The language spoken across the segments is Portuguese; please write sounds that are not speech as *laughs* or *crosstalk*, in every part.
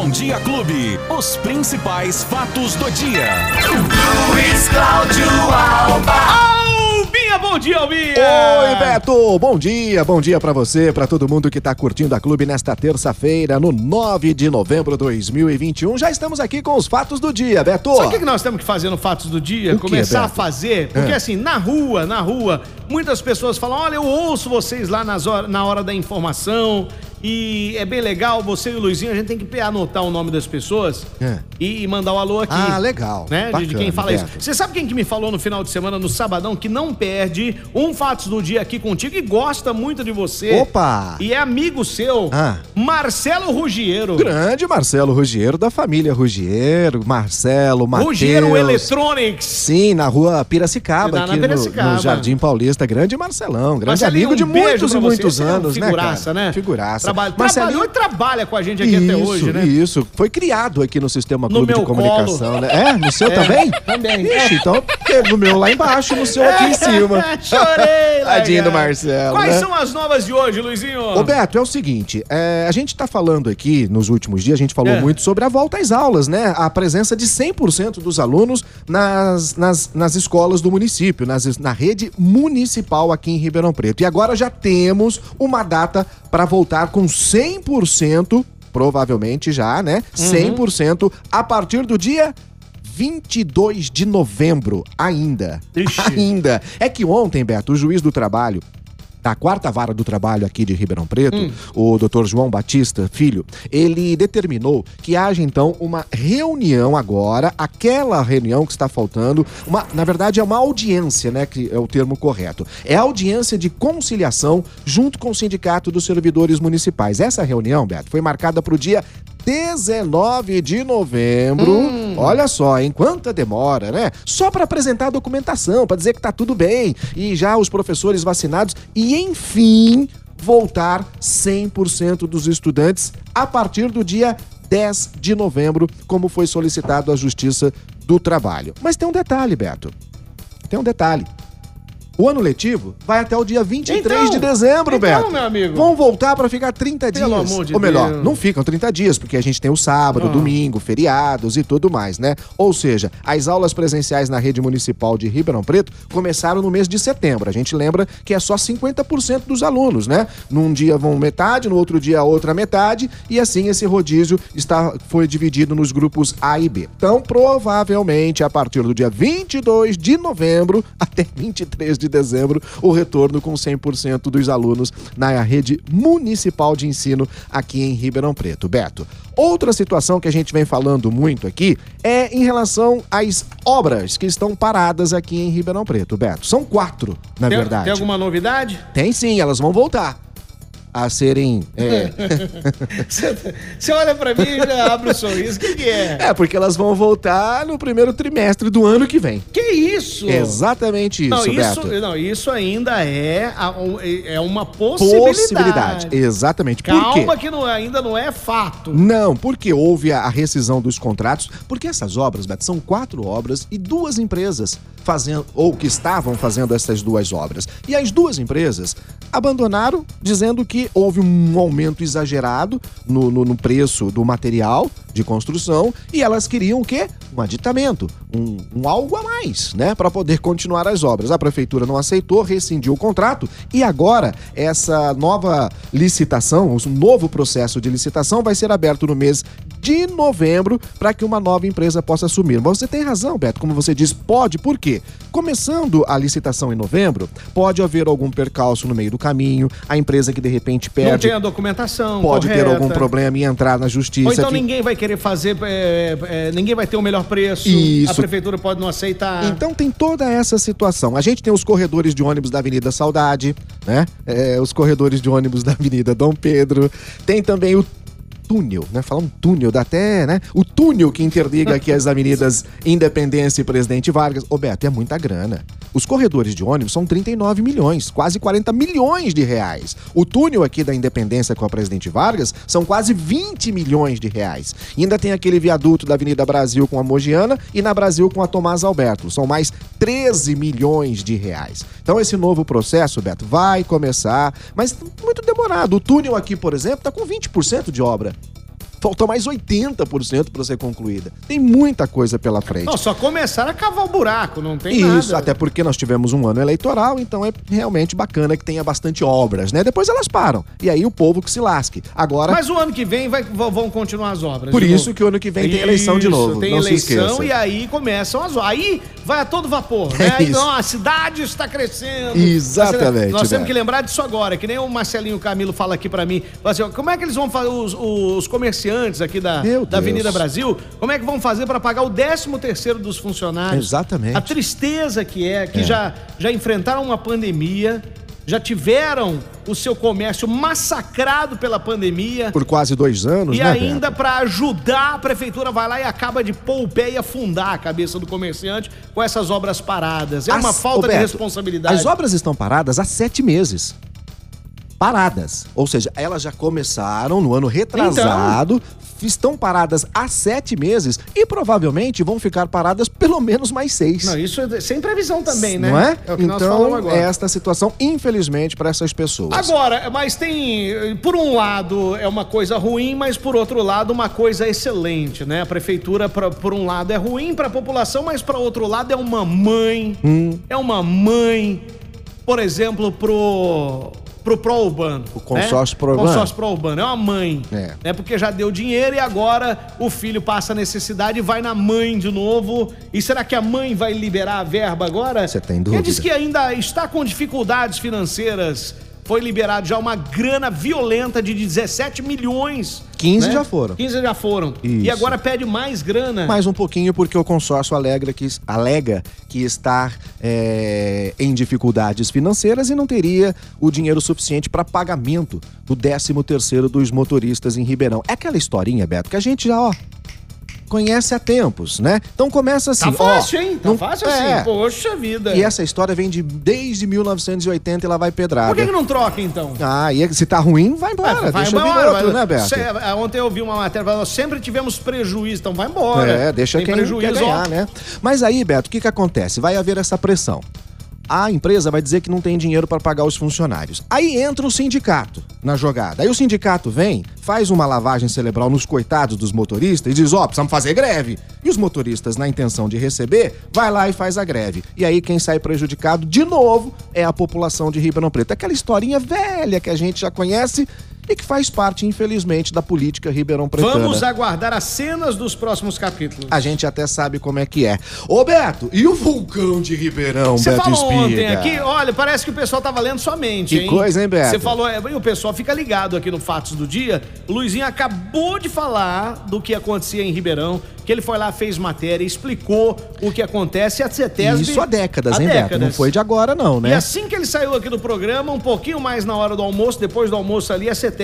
Bom Dia Clube. Os principais fatos do dia. Luiz Cláudio Alba. Albinha, bom dia, Albinha! Oi, Beto! Bom dia, bom dia pra você, pra todo mundo que tá curtindo a clube nesta terça-feira, no 9 de novembro de 2021. Já estamos aqui com os fatos do dia, Beto. Sabe o que que nós temos que fazer no Fatos do Dia? O quê, Começar a fazer. Porque É. assim, na rua, na rua, muitas pessoas falam: olha, eu ouço vocês lá nas hora- na hora da informação. E é bem legal, você e o Luizinho, a gente tem que anotar o nome das pessoas É. e, mandar o alô aqui. Ah, legal. Né? De- de Bacana, quem fala isso. Você sabe quem que me falou no final de semana, no sabadão, que não perde um Fatos do Dia aqui contigo e gosta muito de você. Opa! E é amigo seu, Ah. Marcelo Rugiero. Grande Marcelo Rugiero, da família Rugiero, Marcelo, Matheus. Rugiero Electronics. Sim, na rua Piracicaba, Na- na aqui no- Piracicaba. No, Jardim Paulista. Grande Marcelão, grande Marcelinho, amigo de um muitos e você. muitos Você é um anos, né, figuraça, cara? né? Figuraça. Trabalha, Marcelinho- Trabalhou e trabalha com a gente aqui até Isso, hoje, né? Isso, foi criado aqui no Sistema No Clube de meu Comunicação, colo. né? É, no seu É, também? também. Ixi, então, no meu lá embaixo, no seu aqui em cima. *laughs* Chorei, *laughs* Tadinho do. Marcelo, Quais né? são as novas de hoje, Luizinho? Ô Beto, é o seguinte, é, a gente tá falando aqui nos últimos dias, a gente falou É. muito sobre a volta às aulas, né? A presença de 100% dos alunos nas, nas, nas escolas do município, nas, na rede municipal aqui em Ribeirão Preto. E agora já temos uma data para voltar com 100%, provavelmente já, né? Uhum. 100% a partir do dia 22 de novembro, ainda. Ixi. Ainda. É que ontem, Beto, o juiz do trabalho da quarta vara do trabalho aqui de Ribeirão Preto, Hum. o doutor João Batista Filho, ele determinou que haja então uma reunião agora, aquela reunião que está faltando, uma, na verdade é uma audiência, né, que é o termo correto. É audiência de conciliação junto com o Sindicato dos Servidores Municipais. Essa reunião, Beto, foi marcada para o dia 19 de novembro. Olha só, hein? Quanta demora, né? Só para apresentar a documentação, para dizer que tá tudo bem e já os professores vacinados e enfim voltar 100% dos estudantes a partir do dia 10 de novembro, como foi solicitado à Justiça do Trabalho. Mas tem um detalhe, Beto. Tem um detalhe. O ano letivo vai até o dia 23 Então, de dezembro, então, Beto. meu amigo. Vão voltar para ficar 30 dias. Pelo amor de Ou melhor, Deus. não ficam 30 dias, porque a gente tem o sábado, Ah. domingo, feriados e tudo mais, né? Ou seja, as aulas presenciais na rede municipal de Ribeirão Preto começaram no mês de setembro. A gente lembra que é só 50% dos alunos, né? Num dia vão metade, no outro dia a outra metade, e assim esse rodízio está, foi dividido nos grupos A e B. Então, provavelmente, a partir do dia 22 de novembro até 23 de dezembro, o retorno com 100% dos alunos na rede municipal de ensino aqui em Ribeirão Preto. Beto, outra situação que a gente vem falando muito aqui é em relação às obras que estão paradas aqui em Ribeirão Preto. Beto, são quatro, na Tem, verdade. tem alguma novidade? Tem sim, elas vão voltar a serem. É, *laughs* Você olha pra mim e já abre o sorriso. O que, que é? é, porque elas vão voltar no primeiro trimestre do ano que vem. Que isso? Exatamente isso, não, isso, Beto. não, isso ainda é, um- é uma possibilidade. Possibilidade. Exatamente. Calma que não, ainda não é fato. Não, porque houve a a rescisão dos contratos, porque essas obras, Beto, são quatro obras e duas empresas fazendo, ou que estavam fazendo essas duas obras. E as duas empresas abandonaram, dizendo que houve um aumento exagerado no, no- no preço do material de construção e elas queriam o quê? Um aditamento, um, um algo a mais, né? Para poder continuar as obras. A prefeitura não aceitou, rescindiu o contrato e agora essa nova licitação, um novo processo de licitação vai ser aberto no mês de novembro para que uma nova empresa possa assumir. Mas você tem razão, Beto, como você diz, pode, por quê? Começando a licitação em novembro, pode haver algum percalço no meio do caminho, a empresa que de repente Não perde tem a documentação. pode ter correta. algum problema e entrar na justiça. Ou então que- ninguém vai querer fazer, é, é, ninguém vai ter o melhor preço. Isso. A prefeitura pode não aceitar. Então tem toda essa situação. A gente tem os corredores de ônibus da Avenida Saudade, né? É, os corredores de ônibus da Avenida Dom Pedro. Tem também o túnel, né? Falar um túnel, dá até, né? O túnel que interliga aqui as avenidas *laughs* Independência e Presidente Vargas. Ô, Beto, é muita grana. Os corredores de ônibus são 39 milhões, quase 40 milhões de reais. O túnel aqui da Independência com a Presidente Vargas são quase 20 milhões de reais. E ainda tem aquele viaduto da Avenida Brasil com a Mogiana e na Brasil com a Tomás Alberto. São mais 13 milhões de reais. Então esse novo processo, Beto, vai começar, mas muito demorado. O túnel aqui, por exemplo, está com 20% de obra. Falta mais 80% para ser concluída. Tem muita coisa pela frente. Não, só começaram a cavar o buraco, não tem Isso, nada. até porque nós tivemos um ano eleitoral, então é realmente bacana que tenha bastante obras, né? Depois elas param. E aí o povo que se lasque. Agora, Mas o ano que vem vai, vão continuar as obras. por isso novo. que o ano que vem tem eleição de Isso, novo. Tem não se eleição esqueça. e aí começam as obras. Aí vai a todo vapor, *laughs* né? É isso. não, a cidade está crescendo. Exatamente, Nós temos que lembrar disso agora, que nem o Marcelinho Camilo fala aqui pra mim. Assim, como é que eles vão fazer, os, os comerciantes aqui da, da Avenida. Brasil, como é que vão fazer pra pagar o 13 terceiro dos funcionários? Exatamente. A tristeza que é, que É. Já, já enfrentaram uma pandemia, já tiveram o seu comércio massacrado pela pandemia. Por quase dois anos, E né, ainda Beto? pra ajudar, a prefeitura vai lá e acaba de pôr o pé e afundar a cabeça do comerciante com essas obras paradas. É uma As- falta de responsabilidade. As obras estão paradas há sete meses. Paradas. Ou seja, elas já começaram no ano retrasado, Então. estão paradas há sete meses e provavelmente vão ficar paradas pelo menos mais seis. Não, isso é sem previsão também, né? Não é? É o que nós falamos então, agora. é esta situação, infelizmente, para essas pessoas. Agora, mas tem, por um lado é uma coisa ruim, mas por outro lado uma coisa excelente, né? A prefeitura, pra- por um lado, é ruim para a população, mas para outro lado é uma mãe, Hum. é uma mãe, por exemplo, pro pro pró-urbano. O consórcio né? pró-urbano. Consórcio pró-urbano, é uma mãe. É. Né? Porque já deu dinheiro e agora o filho passa necessidade e vai na mãe de novo. E será que a mãe vai liberar a verba agora? Você tem dúvida? diz que ainda está com dificuldades financeiras. Foi liberado já uma grana violenta de 17 milhões. 15 já foram. 15 já foram. E Isso. agora pede mais grana. Mais um pouquinho, porque o consórcio alega que, alega que está é, em dificuldades financeiras e não teria o dinheiro suficiente para pagamento do 13 terceiro dos motoristas em Ribeirão. É aquela historinha, Beto, que a gente já, ó, conhece há tempos, né? Então começa assim, Tá fácil, ó, hein? Tá não- fácil é. assim. Poxa vida. E essa história vem de desde 1980 e lá vai pedrada. Por que, que não troca então? Ah, e se tá ruim, vai embora. vai deixa vir embora, outro, vai- né, Beto? Cê- ontem eu vi uma matéria falando, sempre tivemos prejuízo, então vai embora. É, deixa Tem quem prejuízo, quer ganhar, ó. né? Mas aí, Beto, o que que acontece? Vai haver essa pressão. A empresa vai dizer que não tem dinheiro para pagar os funcionários. Aí entra o sindicato na jogada. Aí o sindicato vem, faz uma lavagem cerebral nos coitados dos motoristas e diz: Ó, precisamos fazer greve. E os motoristas, na intenção de receber, vai lá e faz a greve. E aí quem sai prejudicado, de novo, é a população de Ribeirão Preto. Aquela historinha velha que a gente já conhece e que faz parte, infelizmente, da política Ribeirão Pretana. Vamos aguardar as cenas dos próximos capítulos. A gente até sabe como é que é. Ô, Beto, e o vulcão de Ribeirão, Você Beto falou Espiga? ontem aqui, olha, parece que o pessoal tava lendo sua mente, Que coisa, hein, Beto? Você falou, é, e o pessoal fica ligado aqui no Fatos do Dia. O Luizinho acabou de falar do que acontecia em Ribeirão, que ele foi lá, fez matéria, explicou o que acontece e a CETESB... Isso há décadas, há hein, Beto? Não décadas. foi de agora, não, E né? assim que ele saiu aqui do programa, um pouquinho mais na hora do almoço, depois do almoço ali, a CETESB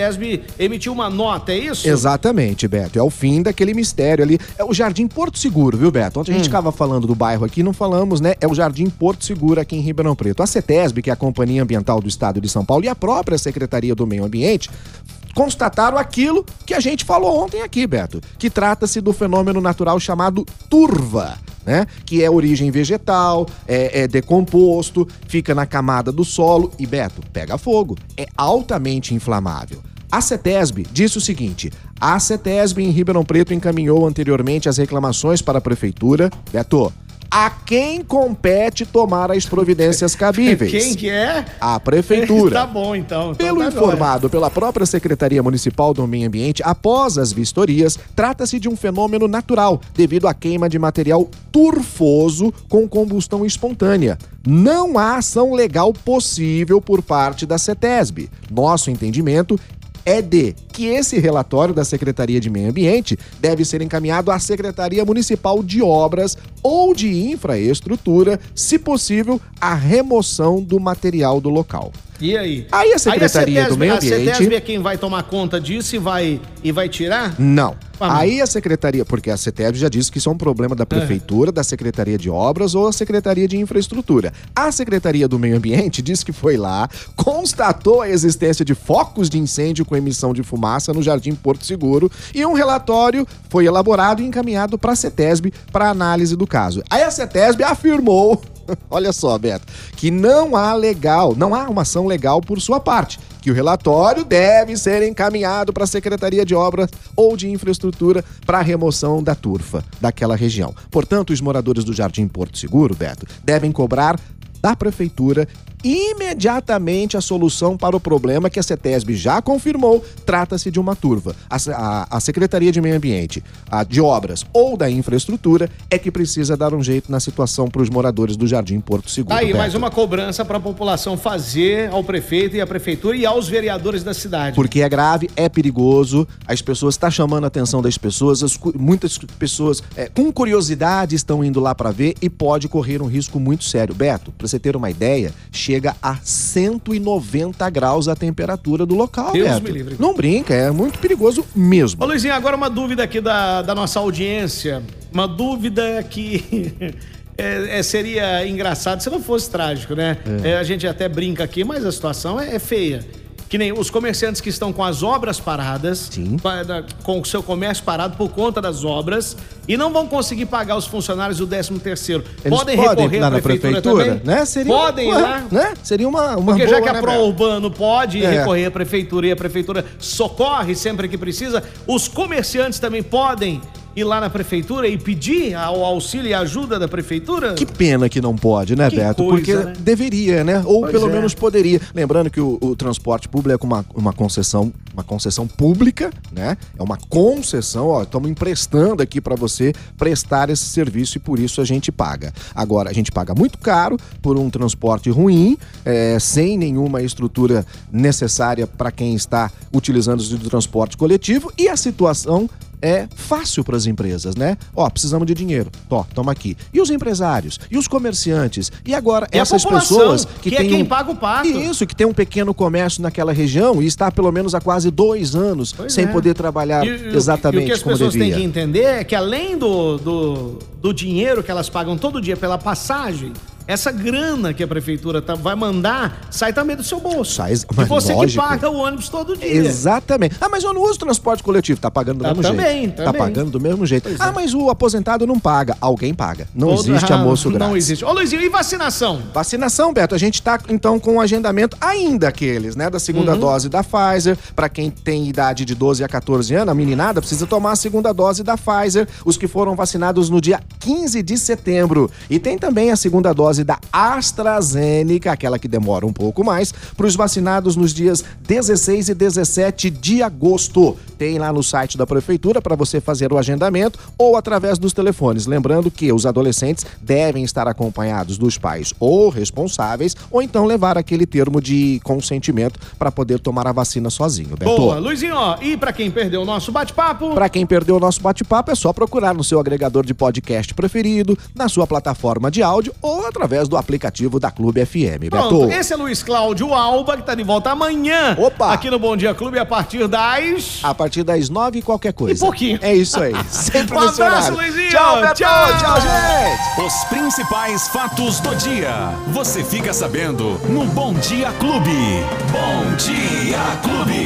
emitiu uma nota, é isso? Exatamente, Beto. É o fim daquele mistério ali. É o Jardim Porto Seguro, viu, Beto? Ontem a Hum. gente ficava falando do bairro aqui, não falamos, né? É o Jardim Porto Seguro aqui em Ribeirão Preto. A CETESB, que é a Companhia Ambiental do Estado de São Paulo, e a própria Secretaria do Meio Ambiente constataram aquilo que a gente falou ontem aqui, Beto, que trata-se do fenômeno natural chamado turva. Né? Que é origem vegetal, é, é decomposto, fica na camada do solo e, Beto, pega fogo. É altamente inflamável. A CETESB disse o seguinte: a CETESB em Ribeirão Preto encaminhou anteriormente as reclamações para a prefeitura. Beto, a quem compete tomar as providências *laughs* cabíveis? Quem que é? A prefeitura. *laughs* tá bom, então. então Pelo tá informado pela própria Secretaria Municipal do Meio Ambiente, após as vistorias, trata-se de um fenômeno natural devido à queima de material turfoso com combustão espontânea. Não há ação legal possível por parte da CETESB. Nosso entendimento é de que esse relatório da Secretaria de Meio Ambiente deve ser encaminhado à Secretaria Municipal de Obras ou de Infraestrutura, se possível, a remoção do material do local. E aí? Aí a Secretaria Aí a do Meio A Ambiente- CETESB é quem vai tomar conta disso e vai, e vai tirar? Não. Ah, Aí a secretaria, porque a CETEB já disse que isso é um problema da prefeitura, da Secretaria de Obras ou a Secretaria de Infraestrutura. A Secretaria do Meio Ambiente disse que foi lá, constatou a existência de focos de incêndio com emissão de fumaça no Jardim Porto Seguro e um relatório foi elaborado e encaminhado para a CETESB para análise do caso. Aí a CETESB afirmou *laughs* olha só, Beto, que não há legal, não há uma ação legal por sua parte que o relatório deve ser encaminhado para a Secretaria de Obras ou de Infraestrutura para a remoção da turfa daquela região. Portanto, os moradores do Jardim Porto Seguro, Beto, devem cobrar da prefeitura imediatamente a solução para o problema que a CETESB já confirmou, trata-se de uma turva. A, a, a, Secretaria de Meio Ambiente, a de Obras ou da Infraestrutura é que precisa dar um jeito na situação para os moradores do Jardim Porto Seguro. Tá aí, mais uma cobrança para a população fazer ao prefeito e à prefeitura e aos vereadores da cidade. Porque é grave, é perigoso, as pessoas estão tá chamando a atenção das pessoas, as, muitas pessoas é, com curiosidade estão indo lá para ver e pode correr um risco muito sério. Beto, para você ter uma ideia, chega a 190 graus a temperatura do local, Deus Beto. me livre. Não brinca, é muito perigoso mesmo. Ô Luizinho, agora uma dúvida aqui da, da nossa audiência. Uma dúvida que *laughs* é, é, seria engraçado se não fosse trágico, né? É. É, a gente até brinca aqui, mas a situação é, é feia que nem os comerciantes que estão com as obras paradas, Sim. com o seu comércio parado por conta das obras e não vão conseguir pagar os funcionários do 13 terceiro. Podem, podem recorrer à prefeitura, prefeitura né? Seria, podem ué, lá, né? Seria uma, uma Porque boa, já que a né, Pro Urbano pode é. recorrer à prefeitura e a prefeitura socorre sempre que precisa, os comerciantes também podem ir lá na prefeitura e pedir o auxílio e ajuda da prefeitura? Que pena que não pode, né, que Beto? Coisa, Porque né? deveria, né? Ou pois pelo é. menos poderia. Lembrando que o, o, transporte público é uma, uma concessão, uma concessão pública, né? É uma concessão, ó, estamos emprestando aqui para você prestar esse serviço e por isso a gente paga. Agora, a gente paga muito caro por um transporte ruim, é, sem nenhuma estrutura necessária para quem está utilizando o transporte coletivo e a situação é fácil para as empresas, né? Ó, precisamos de dinheiro. Ó, toma aqui. E os empresários? E os comerciantes? E agora e essas pessoas que, que é quem um... paga o pato. Isso, que tem um pequeno comércio naquela região e está pelo menos há quase dois anos pois sem é. poder trabalhar e, exatamente como devia. O que as pessoas devia. têm que entender é que além do, do, do dinheiro que elas pagam todo dia pela passagem, essa grana que a prefeitura tá, vai mandar sai também do seu bolso. Sai, e você lógico. que paga o ônibus todo dia. Exatamente. Ah, mas eu não uso transporte coletivo. Tá pagando do tá, mesmo também, jeito. Também. Tá pagando do mesmo jeito. Pois ah, é. mas o aposentado não paga. Alguém paga. Não existe almoço grátis. Não existe. Ô, Luizinho, e vacinação? Vacinação, Beto. A gente tá, então, com o agendamento ainda aqueles, né? Da segunda uhum. dose da Pfizer. Para quem tem idade de 12 a 14 anos, a meninada precisa tomar a segunda dose da Pfizer. Os que foram vacinados no dia 15 de setembro. E tem também a segunda dose da Astra AstraZeneca, aquela que demora um pouco mais, para os vacinados nos dias 16 e 17 de agosto. Tem lá no site da prefeitura para você fazer o agendamento ou através dos telefones. Lembrando que os adolescentes devem estar acompanhados dos pais ou responsáveis ou então levar aquele termo de consentimento para poder tomar a vacina sozinho. Beto. Boa, Luizinho, e para quem perdeu o nosso bate-papo? Para quem perdeu o nosso bate-papo é só procurar no seu agregador de podcast preferido, na sua plataforma de áudio ou através do aplicativo da Clube FM. Pronto, Beto. esse é Luiz Cláudio Alba, que tá de volta amanhã. Opa! Aqui no Bom Dia Clube, a partir das... A partir das nove e qualquer coisa. E pouquinho. É isso aí. *laughs* Sempre um abraço, Luizinho. Tchau, Beto. Tchau, tchau, gente. Os principais fatos do dia. Você fica sabendo no Bom Dia Clube. Bom Dia Clube.